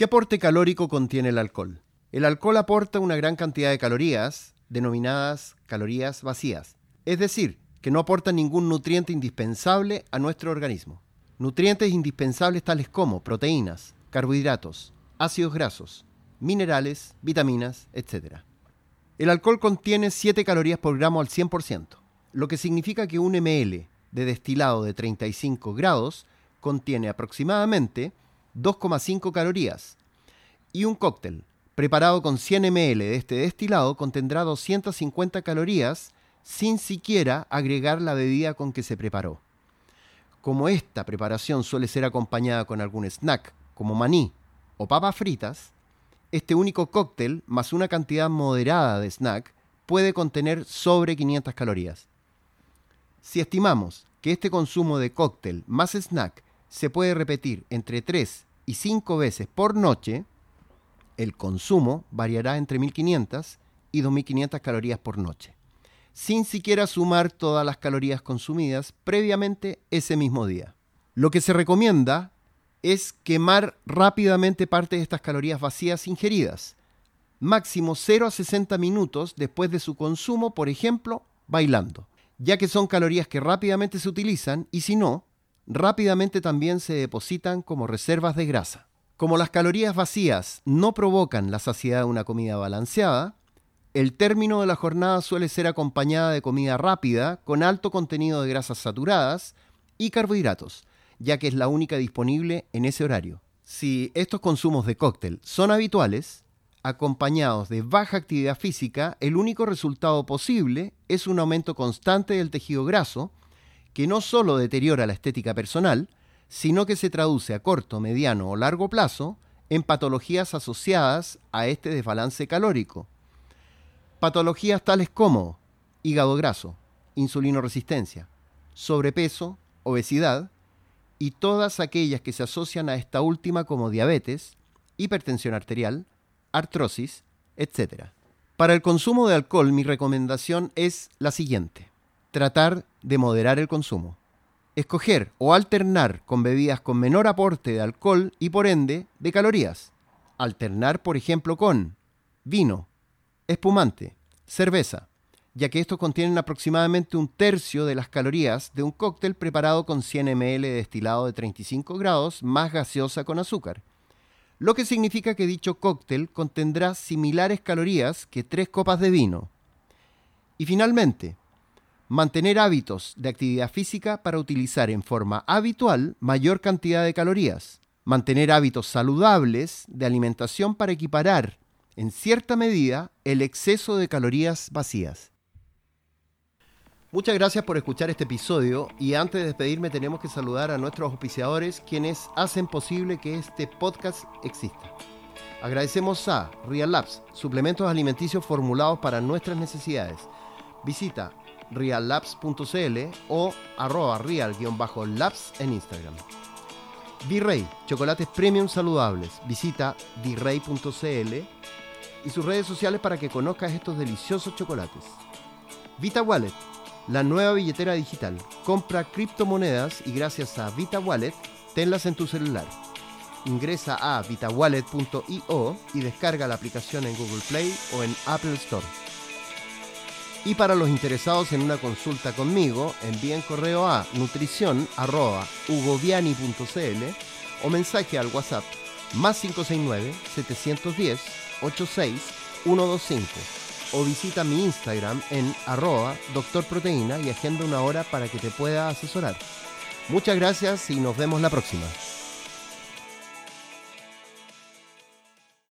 ¿Qué aporte calórico contiene el alcohol? El alcohol aporta una gran cantidad de calorías, denominadas calorías vacías, es decir, que no aporta ningún nutriente indispensable a nuestro organismo. Nutrientes indispensables tales como proteínas, carbohidratos, ácidos grasos, minerales, vitaminas, etc. El alcohol contiene 7 calorías por gramo al 100%, lo que significa que un ml de destilado de 35 grados contiene aproximadamente 2,5 calorías y un cóctel preparado con 100 ml de este destilado contendrá 250 calorías sin siquiera agregar la bebida con que se preparó. Como esta preparación suele ser acompañada con algún snack, como maní o papas fritas, este único cóctel más una cantidad moderada de snack puede contener sobre 500 calorías. Si estimamos que este consumo de cóctel más snack se puede repetir entre 3 y 5 veces por noche, el consumo variará entre 1500 y 2500 calorías por noche, sin siquiera sumar todas las calorías consumidas previamente ese mismo día. Lo que se recomienda es quemar rápidamente parte de estas calorías vacías ingeridas, máximo 0 a 60 minutos después de su consumo, por ejemplo, bailando, ya que son calorías que rápidamente se utilizan y si no, rápidamente también se depositan como reservas de grasa. Como las calorías vacías no provocan la saciedad de una comida balanceada, el término de la jornada suele ser acompañada de comida rápida con alto contenido de grasas saturadas y carbohidratos, ya que es la única disponible en ese horario. Si estos consumos de cóctel son habituales, acompañados de baja actividad física, el único resultado posible es un aumento constante del tejido graso, que no solo deteriora la estética personal, sino que se traduce a corto, mediano o largo plazo en patologías asociadas a este desbalance calórico. Patologías tales como hígado graso, insulinoresistencia, sobrepeso, obesidad y todas aquellas que se asocian a esta última como diabetes, hipertensión arterial, artrosis, etc. Para el consumo de alcohol mi recomendación es la siguiente tratar de moderar el consumo. Escoger o alternar con bebidas con menor aporte de alcohol y por ende de calorías. Alternar, por ejemplo, con vino, espumante, cerveza, ya que estos contienen aproximadamente un tercio de las calorías de un cóctel preparado con 100 ml de destilado de 35 grados más gaseosa con azúcar. Lo que significa que dicho cóctel contendrá similares calorías que tres copas de vino. Y finalmente, Mantener hábitos de actividad física para utilizar en forma habitual mayor cantidad de calorías. Mantener hábitos saludables de alimentación para equiparar, en cierta medida, el exceso de calorías vacías. Muchas gracias por escuchar este episodio y antes de despedirme tenemos que saludar a nuestros auspiciadores quienes hacen posible que este podcast exista. Agradecemos a Real Labs, suplementos alimenticios formulados para nuestras necesidades. Visita reallabs.cl o arroba real-labs en Instagram. Virrey, chocolates premium saludables. Visita virrey.cl y sus redes sociales para que conozcas estos deliciosos chocolates. Vita Wallet, la nueva billetera digital. Compra criptomonedas y gracias a Vita Wallet, tenlas en tu celular. Ingresa a vitawallet.io y descarga la aplicación en Google Play o en Apple Store. Y para los interesados en una consulta conmigo, envíen correo a nutricion.ugoviani.cl o mensaje al WhatsApp más 569-710-86125 o visita mi Instagram en arroba doctorproteína y agenda una hora para que te pueda asesorar. Muchas gracias y nos vemos la próxima.